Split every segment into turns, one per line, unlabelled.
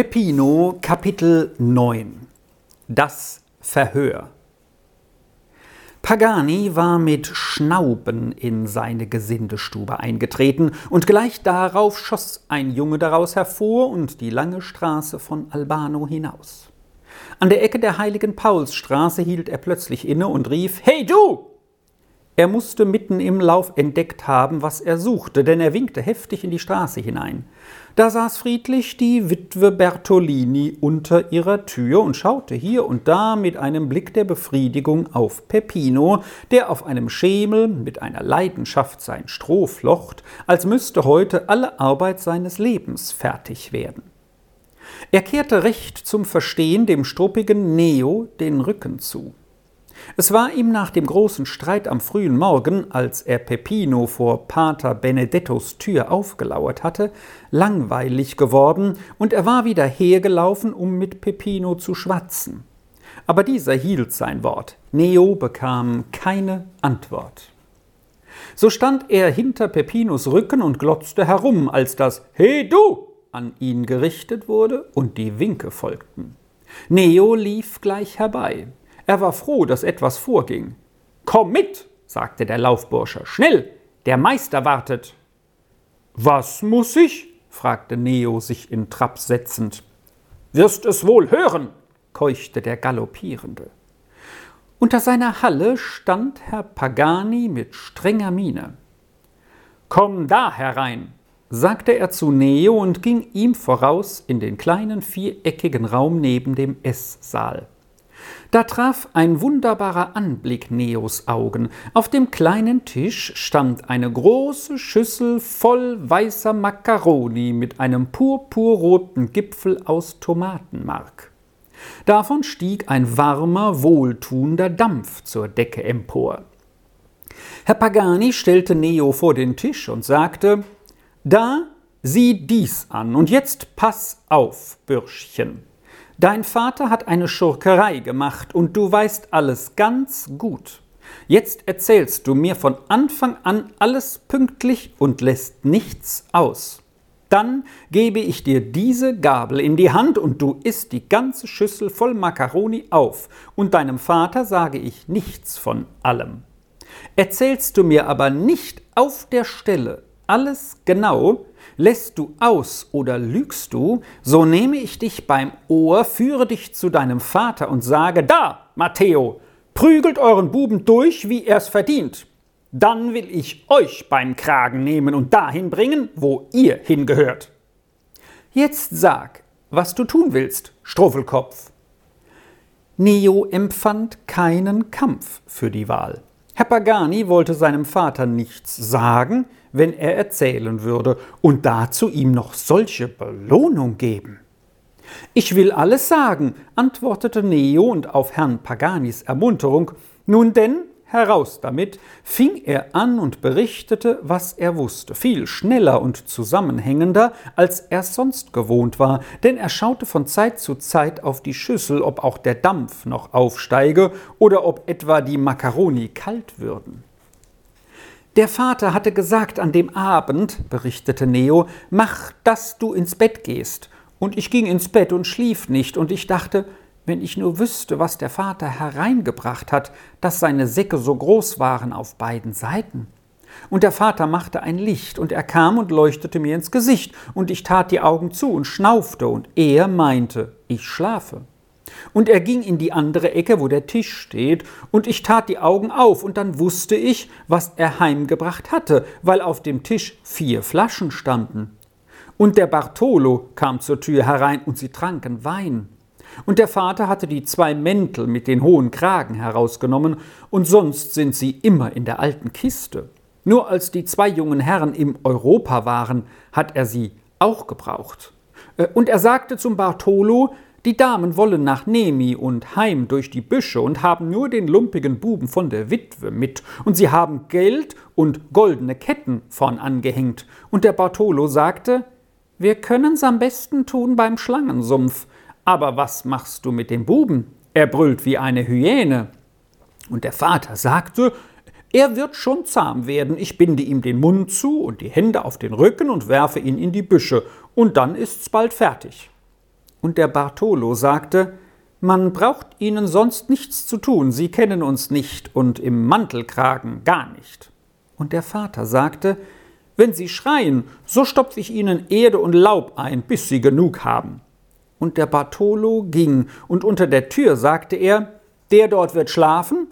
Peppino Kapitel 9 Das Verhör Pagani war mit Schnauben in seine Gesindestube eingetreten, und gleich darauf schoss ein Junge daraus hervor und die lange Straße von Albano hinaus. An der Ecke der heiligen Paulsstraße hielt er plötzlich inne und rief Hey du! Er musste mitten im Lauf entdeckt haben, was er suchte, denn er winkte heftig in die Straße hinein. Da saß friedlich die Witwe Bertolini unter ihrer Tür und schaute hier und da mit einem Blick der Befriedigung auf Peppino, der auf einem Schemel mit einer Leidenschaft sein Stroh flocht, als müsste heute alle Arbeit seines Lebens fertig werden. Er kehrte recht zum Verstehen dem struppigen Neo den Rücken zu. Es war ihm nach dem großen Streit am frühen Morgen, als er Peppino vor Pater Benedettos Tür aufgelauert hatte, langweilig geworden, und er war wieder hergelaufen, um mit Peppino zu schwatzen. Aber dieser hielt sein Wort. Neo bekam keine Antwort. So stand er hinter Peppinos Rücken und glotzte herum, als das He du an ihn gerichtet wurde und die Winke folgten. Neo lief gleich herbei. Er war froh, dass etwas vorging. Komm mit, sagte der Laufbursche. Schnell, der Meister wartet. Was muss ich? fragte Neo sich in Trab setzend. Wirst es wohl hören, keuchte der Galoppierende. Unter seiner Halle stand Herr Pagani mit strenger Miene. Komm da herein, sagte er zu Neo und ging ihm voraus in den kleinen viereckigen Raum neben dem Esssaal. Da traf ein wunderbarer Anblick Neos Augen. Auf dem kleinen Tisch stand eine große Schüssel voll weißer Makkaroni mit einem purpurroten Gipfel aus Tomatenmark. Davon stieg ein warmer, wohltuender Dampf zur Decke empor. Herr Pagani stellte Neo vor den Tisch und sagte: Da, sieh dies an, und jetzt pass auf, Bürschchen. Dein Vater hat eine Schurkerei gemacht und du weißt alles ganz gut. Jetzt erzählst du mir von Anfang an alles pünktlich und lässt nichts aus. Dann gebe ich dir diese Gabel in die Hand und du isst die ganze Schüssel voll Makaroni auf, und deinem Vater sage ich nichts von allem. Erzählst du mir aber nicht auf der Stelle alles genau, Lässt du aus oder lügst du, so nehme ich dich beim Ohr, führe dich zu deinem Vater und sage, da, Matteo, prügelt euren Buben durch, wie er's verdient. Dann will ich euch beim Kragen nehmen und dahin bringen, wo ihr hingehört. Jetzt sag, was du tun willst, Struffelkopf. Neo empfand keinen Kampf für die Wahl. Herr Pagani wollte seinem Vater nichts sagen, wenn er erzählen würde und dazu ihm noch solche Belohnung geben. Ich will alles sagen, antwortete Neo und auf Herrn Paganis Ermunterung, nun denn, heraus damit, fing er an und berichtete, was er wusste, viel schneller und zusammenhängender, als er sonst gewohnt war, denn er schaute von Zeit zu Zeit auf die Schüssel, ob auch der Dampf noch aufsteige oder ob etwa die Makaroni kalt würden. Der Vater hatte gesagt an dem Abend, berichtete Neo, mach, dass du ins Bett gehst. Und ich ging ins Bett und schlief nicht, und ich dachte, wenn ich nur wüsste, was der Vater hereingebracht hat, dass seine Säcke so groß waren auf beiden Seiten. Und der Vater machte ein Licht, und er kam und leuchtete mir ins Gesicht, und ich tat die Augen zu und schnaufte, und er meinte, ich schlafe. Und er ging in die andere Ecke, wo der Tisch steht, und ich tat die Augen auf, und dann wusste ich, was er heimgebracht hatte, weil auf dem Tisch vier Flaschen standen. Und der Bartolo kam zur Tür herein, und sie tranken Wein. Und der Vater hatte die zwei Mäntel mit den hohen Kragen herausgenommen, und sonst sind sie immer in der alten Kiste. Nur als die zwei jungen Herren im Europa waren, hat er sie auch gebraucht. Äh, und er sagte zum Bartolo, die Damen wollen nach Nemi und heim durch die Büsche und haben nur den lumpigen Buben von der Witwe mit, und sie haben Geld und goldene Ketten vorn angehängt. Und der Bartolo sagte, wir können's am besten tun beim Schlangensumpf, aber was machst du mit dem Buben? Er brüllt wie eine Hyäne. Und der Vater sagte, er wird schon zahm werden, ich binde ihm den Mund zu und die Hände auf den Rücken und werfe ihn in die Büsche, und dann ist's bald fertig. Und der Bartolo sagte, man braucht ihnen sonst nichts zu tun, sie kennen uns nicht und im Mantelkragen gar nicht. Und der Vater sagte, wenn sie schreien, so stopfe ich ihnen Erde und Laub ein, bis sie genug haben. Und der Bartolo ging, und unter der Tür sagte er, der dort wird schlafen?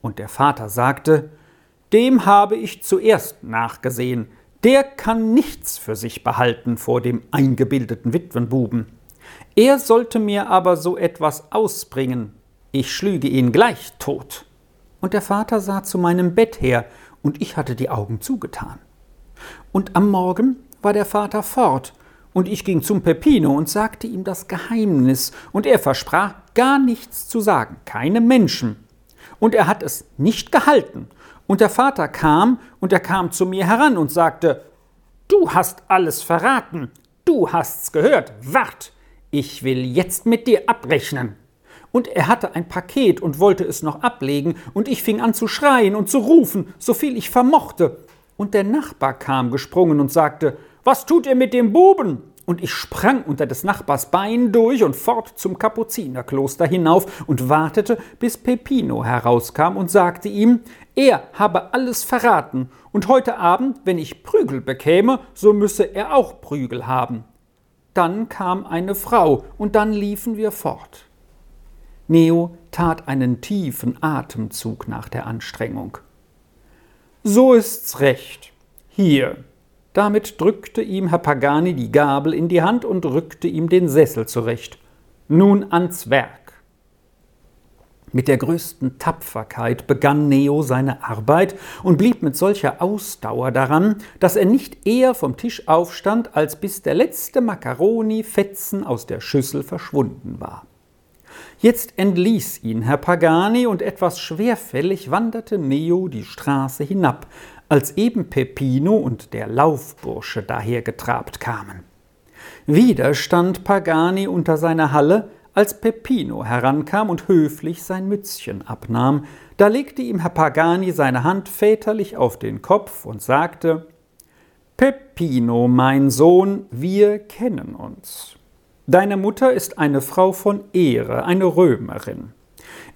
Und der Vater sagte, dem habe ich zuerst nachgesehen, der kann nichts für sich behalten vor dem eingebildeten Witwenbuben. Er sollte mir aber so etwas ausbringen, ich schlüge ihn gleich tot. Und der Vater sah zu meinem Bett her, und ich hatte die Augen zugetan. Und am Morgen war der Vater fort, und ich ging zum Peppino und sagte ihm das Geheimnis, und er versprach, gar nichts zu sagen, keine Menschen. Und er hat es nicht gehalten. Und der Vater kam, und er kam zu mir heran und sagte, Du hast alles verraten, du hast's gehört, wart, ich will jetzt mit dir abrechnen. Und er hatte ein Paket und wollte es noch ablegen, und ich fing an zu schreien und zu rufen, so viel ich vermochte. Und der Nachbar kam gesprungen und sagte, Was tut ihr mit dem Buben? Und ich sprang unter des Nachbars Bein durch und fort zum Kapuzinerkloster hinauf und wartete, bis Peppino herauskam und sagte ihm, er habe alles verraten, und heute Abend, wenn ich Prügel bekäme, so müsse er auch Prügel haben. Dann kam eine Frau, und dann liefen wir fort. Neo tat einen tiefen Atemzug nach der Anstrengung. So ist's recht. Hier. Damit drückte ihm Herr Pagani die Gabel in die Hand und rückte ihm den Sessel zurecht. Nun ans Werk. Mit der größten Tapferkeit begann Neo seine Arbeit und blieb mit solcher Ausdauer daran, dass er nicht eher vom Tisch aufstand, als bis der letzte Macaroni-Fetzen aus der Schüssel verschwunden war. Jetzt entließ ihn Herr Pagani und etwas schwerfällig wanderte Neo die Straße hinab, als eben Peppino und der Laufbursche dahergetrabt kamen. Wieder stand Pagani unter seiner Halle, als Peppino herankam und höflich sein Mützchen abnahm. Da legte ihm Herr Pagani seine Hand väterlich auf den Kopf und sagte Peppino, mein Sohn, wir kennen uns. Deine Mutter ist eine Frau von Ehre, eine Römerin.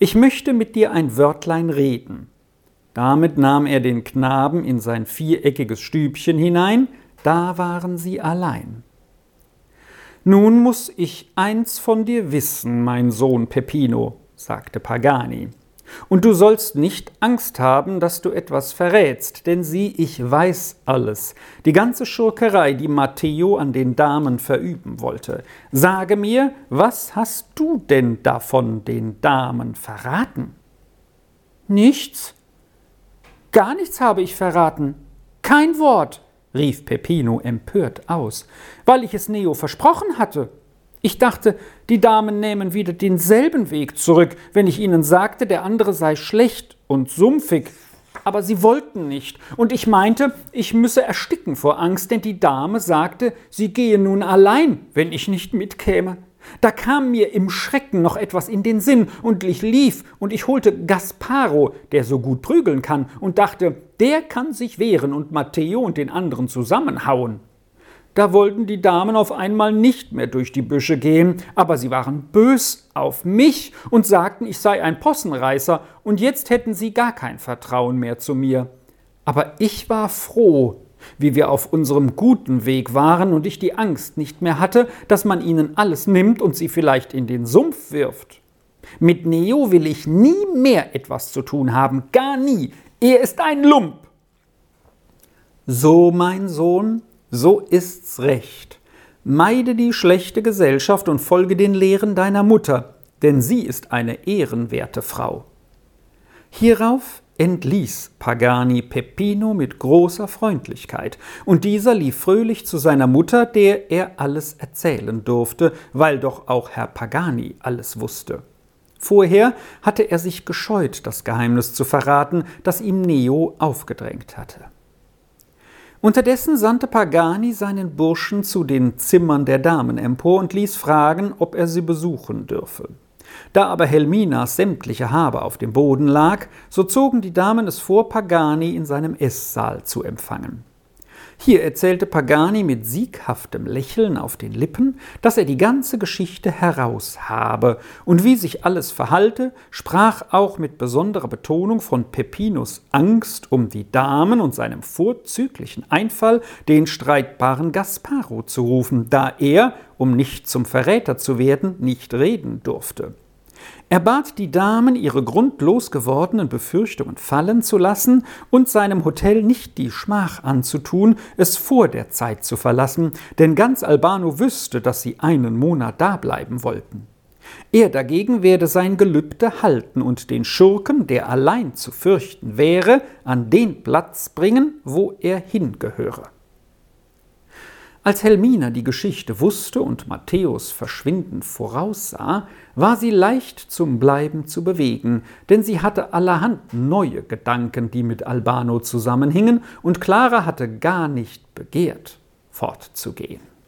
Ich möchte mit dir ein Wörtlein reden. Damit nahm er den Knaben in sein viereckiges Stübchen hinein, da waren sie allein. Nun muss ich eins von dir wissen, mein Sohn Peppino, sagte Pagani. Und du sollst nicht Angst haben, dass du etwas verrätst, denn sieh, ich weiß alles. Die ganze Schurkerei, die Matteo an den Damen verüben wollte. Sage mir, was hast du denn davon den Damen verraten? Nichts. Gar nichts habe ich verraten. Kein Wort, rief Peppino empört aus, weil ich es Neo versprochen hatte. Ich dachte, die Damen nähmen wieder denselben Weg zurück, wenn ich ihnen sagte, der andere sei schlecht und sumpfig. Aber sie wollten nicht, und ich meinte, ich müsse ersticken vor Angst, denn die Dame sagte, sie gehe nun allein, wenn ich nicht mitkäme. Da kam mir im Schrecken noch etwas in den Sinn, und ich lief, und ich holte Gasparo, der so gut prügeln kann, und dachte, der kann sich wehren und Matteo und den anderen zusammenhauen. Da wollten die Damen auf einmal nicht mehr durch die Büsche gehen, aber sie waren bös auf mich und sagten, ich sei ein Possenreißer, und jetzt hätten sie gar kein Vertrauen mehr zu mir. Aber ich war froh, wie wir auf unserem guten Weg waren und ich die Angst nicht mehr hatte, dass man ihnen alles nimmt und sie vielleicht in den Sumpf wirft. Mit Neo will ich nie mehr etwas zu tun haben, gar nie. Er ist ein Lump. So, mein Sohn, so ist's recht. Meide die schlechte Gesellschaft und folge den Lehren deiner Mutter, denn sie ist eine ehrenwerte Frau. Hierauf entließ Pagani Peppino mit großer Freundlichkeit, und dieser lief fröhlich zu seiner Mutter, der er alles erzählen durfte, weil doch auch Herr Pagani alles wusste. Vorher hatte er sich gescheut, das Geheimnis zu verraten, das ihm Neo aufgedrängt hatte. Unterdessen sandte Pagani seinen Burschen zu den Zimmern der Damen empor und ließ fragen, ob er sie besuchen dürfe. Da aber Helminas sämtliche Habe auf dem Boden lag, so zogen die Damen es vor, Pagani in seinem Esssaal zu empfangen. Hier erzählte Pagani mit sieghaftem Lächeln auf den Lippen, dass er die ganze Geschichte heraus habe, und wie sich alles verhalte, sprach auch mit besonderer Betonung von Peppinos Angst um die Damen und seinem vorzüglichen Einfall, den streitbaren Gasparo zu rufen, da er, um nicht zum Verräter zu werden, nicht reden durfte. Er bat die Damen, ihre grundlos gewordenen Befürchtungen fallen zu lassen und seinem Hotel nicht die Schmach anzutun, es vor der Zeit zu verlassen, denn ganz Albano wüsste, dass sie einen Monat dableiben wollten. Er dagegen werde sein Gelübde halten und den Schurken, der allein zu fürchten wäre, an den Platz bringen, wo er hingehöre. Als Helmina die Geschichte wusste und Matthäus Verschwinden voraussah, war sie leicht zum Bleiben zu bewegen, denn sie hatte allerhand neue Gedanken, die mit Albano zusammenhingen, und Clara hatte gar nicht begehrt, fortzugehen.